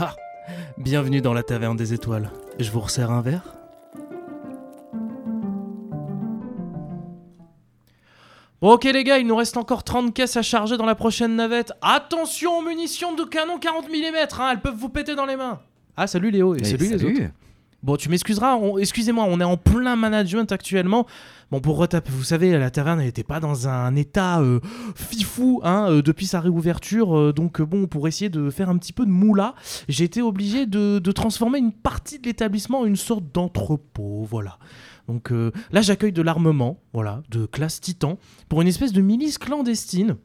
Ah, bienvenue dans la taverne des étoiles. Je vous resserre un verre? Bon ok les gars, il nous reste encore 30 caisses à charger dans la prochaine navette. Attention aux munitions de canon 40 mm, hein, elles peuvent vous péter dans les mains. Ah salut Léo et Eh, salut, les autres. Bon, tu m'excuseras, on- excusez-moi, on est en plein management actuellement. Bon, pour retaper, vous savez, la taverne n'était pas dans un état euh, fifou hein, euh, depuis sa réouverture. euh, donc, bon, pour essayer de faire un petit peu de moula, j'ai été obligé de, de transformer une partie de l'établissement en une sorte d'entrepôt. Voilà. Donc là, j'accueille de l'armement, voilà, de classe Titan, pour une espèce de milice clandestine.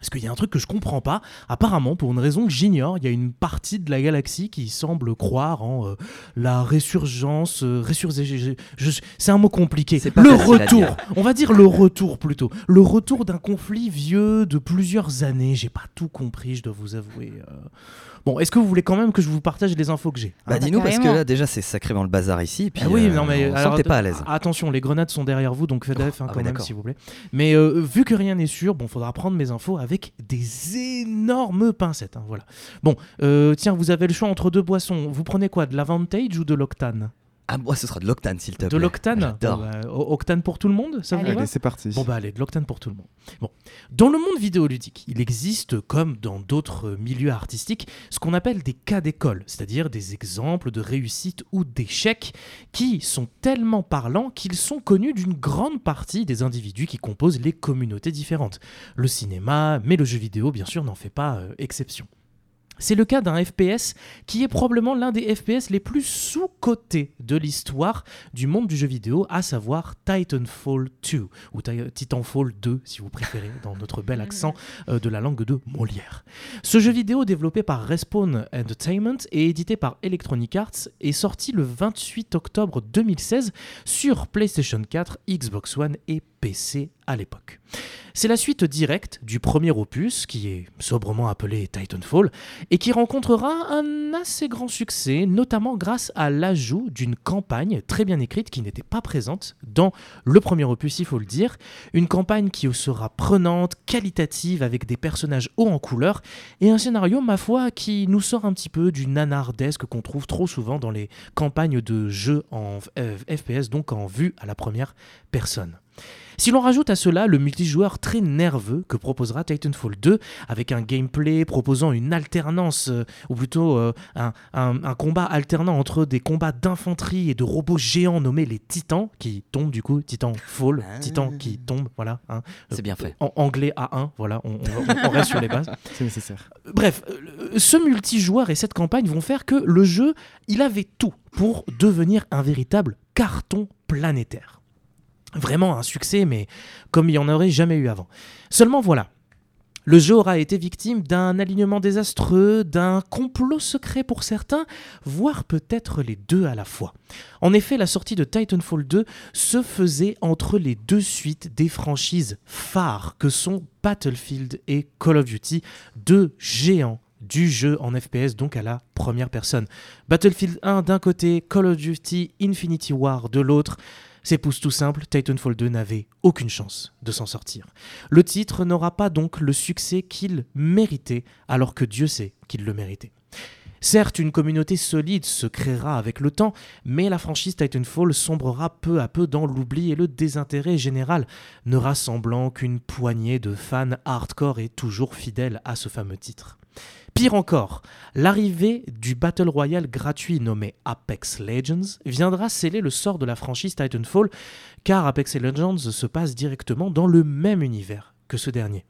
Parce qu'il y a un truc que je comprends pas. Apparemment, pour une raison que j'ignore, il y a une partie de la galaxie qui semble croire en euh, la résurgence. euh, résur- je- je- je- C'est un mot compliqué. Le retour. On va dire le retour plutôt. Le retour d'un conflit vieux de plusieurs années. J'ai pas tout compris, je dois vous avouer. euh. Bon, est-ce que vous voulez quand même que je vous partage les infos que j'ai? Bah, Ah, dis-nous bah, parce que là déjà c'est sacrément le bazar ici. et Puis, Ah oui, euh, non mais alors, pas à l'aise. Attention, les grenades sont derrière vous, donc faites Oh, hein, ah quand oui, même, s'il vous plaît. Mais euh, vu que rien n'est sûr, bon, faudra prendre mes infos avec des énormes pincettes. hein, voilà. Bon, euh, tiens, vous avez le choix entre deux boissons. Vous prenez quoi, de l'Avantage ou de l'Octane? Ah moi ce sera de l'octane s'il te plaît. De l'Octane J'adore. Bon, bah, Octane pour tout le monde Ça vous Allez. va Allez, c'est parti. Bon bah allez, de l'octane pour tout le monde. Bon, dans le monde vidéoludique, il existe, comme dans d'autres milieux artistiques, ce qu'on appelle des cas d'école, c'est-à-dire des exemples de réussite ou d'échec qui sont tellement parlants qu'ils sont connus d'une grande partie des individus qui composent les communautés différentes. Le cinéma, mais le jeu vidéo, bien sûr, n'en fait pas euh, exception. C'est le cas d'un FPS qui est probablement l'un des FPS les plus sous-cotés de l'histoire du monde du jeu vidéo, à savoir Titanfall 2, ou Ti- Titanfall 2 si vous préférez, dans notre bel accent euh, de la langue de Molière. Ce jeu vidéo développé par Respawn Entertainment et édité par Electronic Arts est sorti le 28 octobre 2016 sur PlayStation 4, Xbox One et PC à l'époque. C'est la suite directe du premier opus, qui est sobrement appelé Titanfall, et qui rencontrera un assez grand succès, notamment grâce à l'ajout d'une campagne très bien écrite qui n'était pas présente dans le premier opus, il faut le dire. Une campagne qui sera prenante, qualitative, avec des personnages hauts en couleur, et un scénario, ma foi, qui nous sort un petit peu du nanardesque qu'on trouve trop souvent dans les campagnes de jeux en euh, FPS, donc en vue à la première personne. Si l'on rajoute à cela le multijoueur très nerveux que proposera Titanfall 2, avec un gameplay proposant une alternance, euh, ou plutôt euh, un, un- un combat alternant entre des combats d'infanterie et de robots géants nommés les Titans, qui tombent du coup, Titanfall, Ah. Titan qui tombe, voilà. hein. C'est bien fait. En anglais A1, voilà, on, on reste sur les bases. C'est nécessaire. Bref, euh, ce multijoueur et cette campagne vont faire que le jeu, il avait tout pour devenir un véritable carton planétaire. Vraiment un succès, mais comme il n'y en aurait jamais eu avant. Seulement voilà. Le jeu aura été victime d'un alignement désastreux, d'un complot secret pour certains, voire peut-être les deux à la fois. En effet, la sortie de Titanfall 2 se faisait entre les deux suites des franchises phares que sont Battlefield et Call of Duty, deux géants du jeu en FPS, donc à la première personne. Battlefield 1 d'un côté, Call of Duty Infinity War de l'autre. C'est tout simple, Titanfall 2 n'avait aucune chance de s'en sortir. Le titre n'aura pas donc le succès qu'il méritait, alors que Dieu sait qu'il le méritait. Certes, une communauté solide se créera avec le temps, mais la franchise Titanfall sombrera peu à peu dans l'oubli et le désintérêt général, ne rassemblant qu'une poignée de fans hardcore et toujours fidèles à ce fameux titre. Pire encore, l'arrivée du Battle Royale gratuit nommé Apex Legends viendra sceller le sort de la franchise Titanfall, car Apex Legends se passe directement dans le même univers que ce dernier.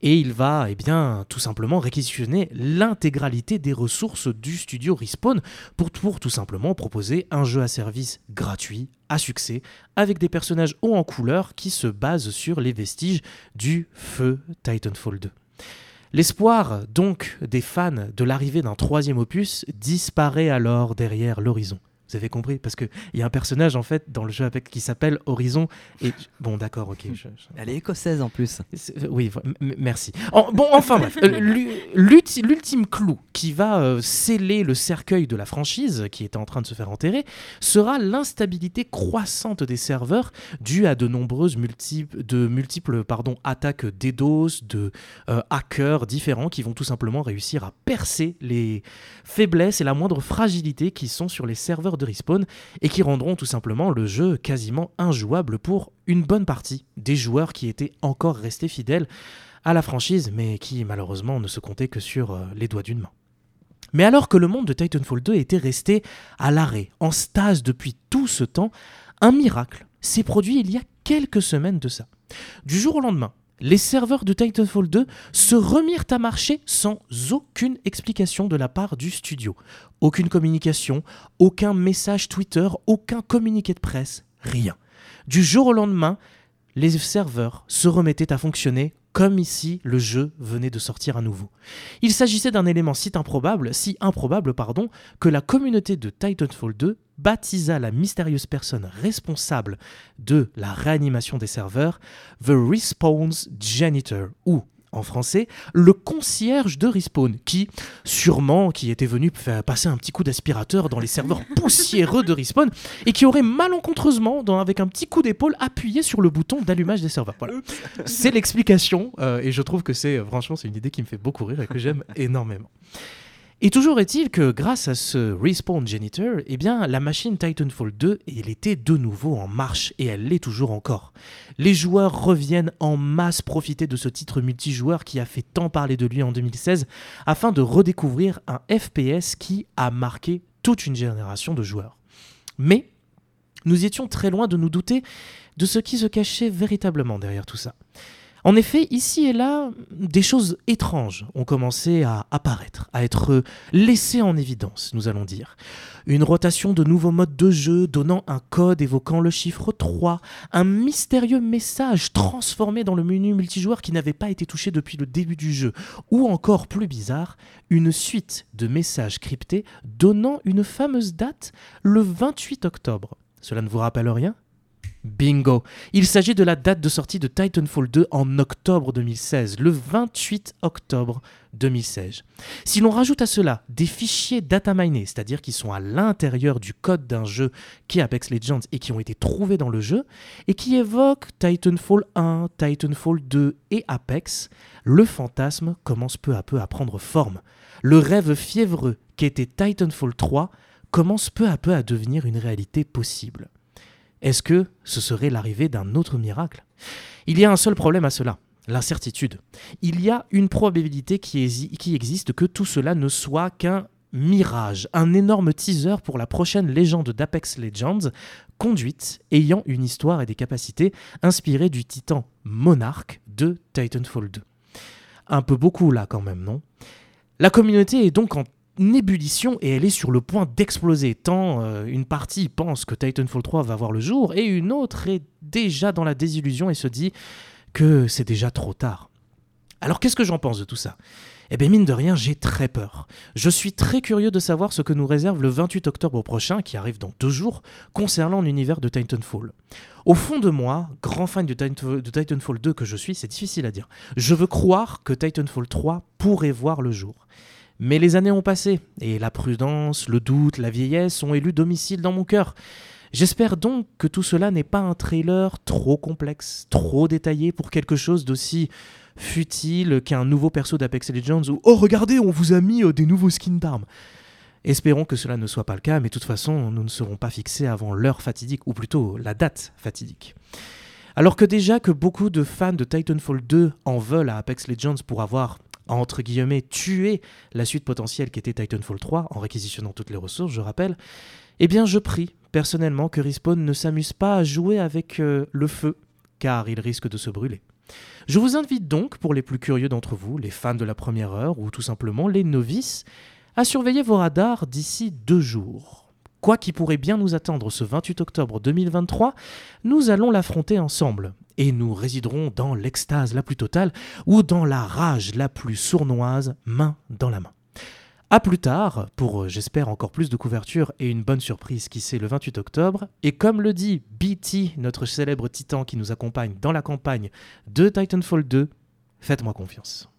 Et il va, eh bien, tout simplement réquisitionner l'intégralité des ressources du studio Respawn pour, pour tout simplement proposer un jeu à service gratuit, à succès, avec des personnages hauts en couleur qui se basent sur les vestiges du feu Titanfall 2. L'espoir, donc, des fans de l'arrivée d'un troisième opus disparaît alors derrière l'horizon. Vous avez compris? Parce qu'il y a un personnage en fait dans le jeu avec, qui s'appelle Horizon. Et bon, d'accord, ok. Elle est écossaise en plus. Euh, oui, merci. bon, enfin bref, euh, l'ultime clou qui va euh, sceller le cercueil de la franchise qui est en train de se faire enterrer sera l'instabilité croissante des serveurs due à de nombreuses multiples, de multiples pardon, attaques DDoS, de hackers différents qui vont tout simplement réussir à percer les faiblesses et la moindre fragilité qui sont sur les serveurs de respawn et qui rendront tout simplement le jeu quasiment injouable pour une bonne partie des joueurs qui étaient encore restés fidèles à la franchise mais qui malheureusement ne se comptaient que sur euh, les doigts d'une main. Mais alors que le monde de Titanfall 2 était resté à l'arrêt, en stase depuis tout ce temps, un miracle s'est produit il y a quelques semaines de ça. Du jour au lendemain, les serveurs de Titanfall 2 se remirent à marcher sans aucune explication de la part du studio. Aucune communication, aucun message Twitter, aucun communiqué de presse, rien. Du jour au lendemain, les serveurs se remettaient à fonctionner comme ici le jeu venait de sortir à nouveau. Il s'agissait d'un élément si improbable, si improbable pardon, que la communauté de Titanfall 2 baptisa la mystérieuse personne responsable de la réanimation des serveurs The Response Janitor, ou en français, le concierge de Respawn, qui, sûrement, qui était venu faire passer un petit coup d'aspirateur dans les serveurs poussiéreux de Respawn, et qui aurait malencontreusement, avec un petit coup d'épaule, appuyé sur le bouton d'allumage des serveurs. Voilà. C'est l'explication, euh, et je trouve que c'est, franchement, c'est une idée qui me fait beaucoup rire et que j'aime énormément. Et toujours est-il que grâce à ce Respawn Janitor, eh la machine Titanfall 2, elle était de nouveau en marche et elle l'est toujours encore. Les joueurs reviennent en masse profiter de ce titre multijoueur qui a fait tant parler de lui en 2016 afin de redécouvrir un FPS qui a marqué toute une génération de joueurs. Mais nous étions très loin de nous douter de ce qui se cachait véritablement derrière tout ça. En effet, ici et là, des choses étranges ont commencé à apparaître, à être laissées en évidence, nous allons dire. Une rotation de nouveaux modes de jeu donnant un code évoquant le chiffre 3, un mystérieux message transformé dans le menu multijoueur qui n'avait pas été touché depuis le début du jeu, ou encore plus bizarre, une suite de messages cryptés donnant une fameuse date, le 28 octobre. Cela ne vous rappelle rien? Bingo Il s'agit de la date de sortie de Titanfall 2 en octobre 2016, le 28 octobre 2016. Si l'on rajoute à cela des fichiers data minés, c'est-à-dire qui sont à l'intérieur du code d'un jeu qui est Apex Legends et qui ont été trouvés dans le jeu, et qui évoquent Titanfall 1, Titanfall 2 et Apex, le fantasme commence peu à peu à prendre forme. Le rêve fiévreux qu'était Titanfall 3 commence peu à peu à devenir une réalité possible. Est-ce que ce serait l'arrivée d'un autre miracle? Il y a un seul problème à cela, l'incertitude. Il y a une probabilité qui, existe que tout cela ne soit qu'un mirage, un énorme teaser pour la prochaine légende d'Apex Legends, conduite, ayant une histoire et des capacités inspirées du titan Monarch de Titanfall 2. Un peu beaucoup là quand même, non? La communauté est donc en ébullition et elle est sur le point d'exploser, tant euh, une partie pense que Titanfall 3 va voir le jour et une autre est déjà dans la désillusion et se dit que c'est déjà trop tard. Alors qu'est-ce que j'en pense de tout ça? Eh bien mine de rien, j'ai très peur. Je suis très curieux de savoir ce que nous réserve le 28 octobre prochain, qui arrive dans deux jours, concernant l'univers de Titanfall. Au fond de moi, grand fan de Titanfall 2 que je suis, c'est difficile à dire. Je veux croire que Titanfall 3 pourrait voir le jour. Mais les années ont passé, et la prudence, le doute, la vieillesse ont élu domicile dans mon cœur. J'espère donc que tout cela n'est pas un trailer trop complexe, trop détaillé pour quelque chose d'aussi futile qu'un nouveau perso d'Apex Legends ou Oh regardez, on vous a mis euh, des nouveaux skins d'armes. Espérons que cela ne soit pas le cas, mais de toute façon, nous ne serons pas fixés avant l'heure fatidique, ou plutôt la date fatidique. Alors que déjà que beaucoup de fans de Titanfall 2 en veulent à Apex Legends pour avoir entre guillemets, tuer la suite potentielle qui était Titanfall 3 en réquisitionnant toutes les ressources, je rappelle, eh bien je prie personnellement que Respawn ne s'amuse pas à jouer avec euh, le feu, car il risque de se brûler. Je vous invite donc, pour les plus curieux d'entre vous, les fans de la première heure ou tout simplement les novices, à surveiller vos radars d'ici deux jours. Quoi qui pourrait bien nous attendre ce 28 octobre 2023, nous allons l'affronter ensemble, et nous résiderons dans l'extase la plus totale ou dans la rage la plus sournoise, main dans la main. À plus tard, pour euh, j'espère encore plus de couverture et une bonne surprise qui c'est le 28 octobre. Et comme le dit BT, notre célèbre titan qui nous accompagne dans la campagne de Titanfall 2, faites-moi confiance.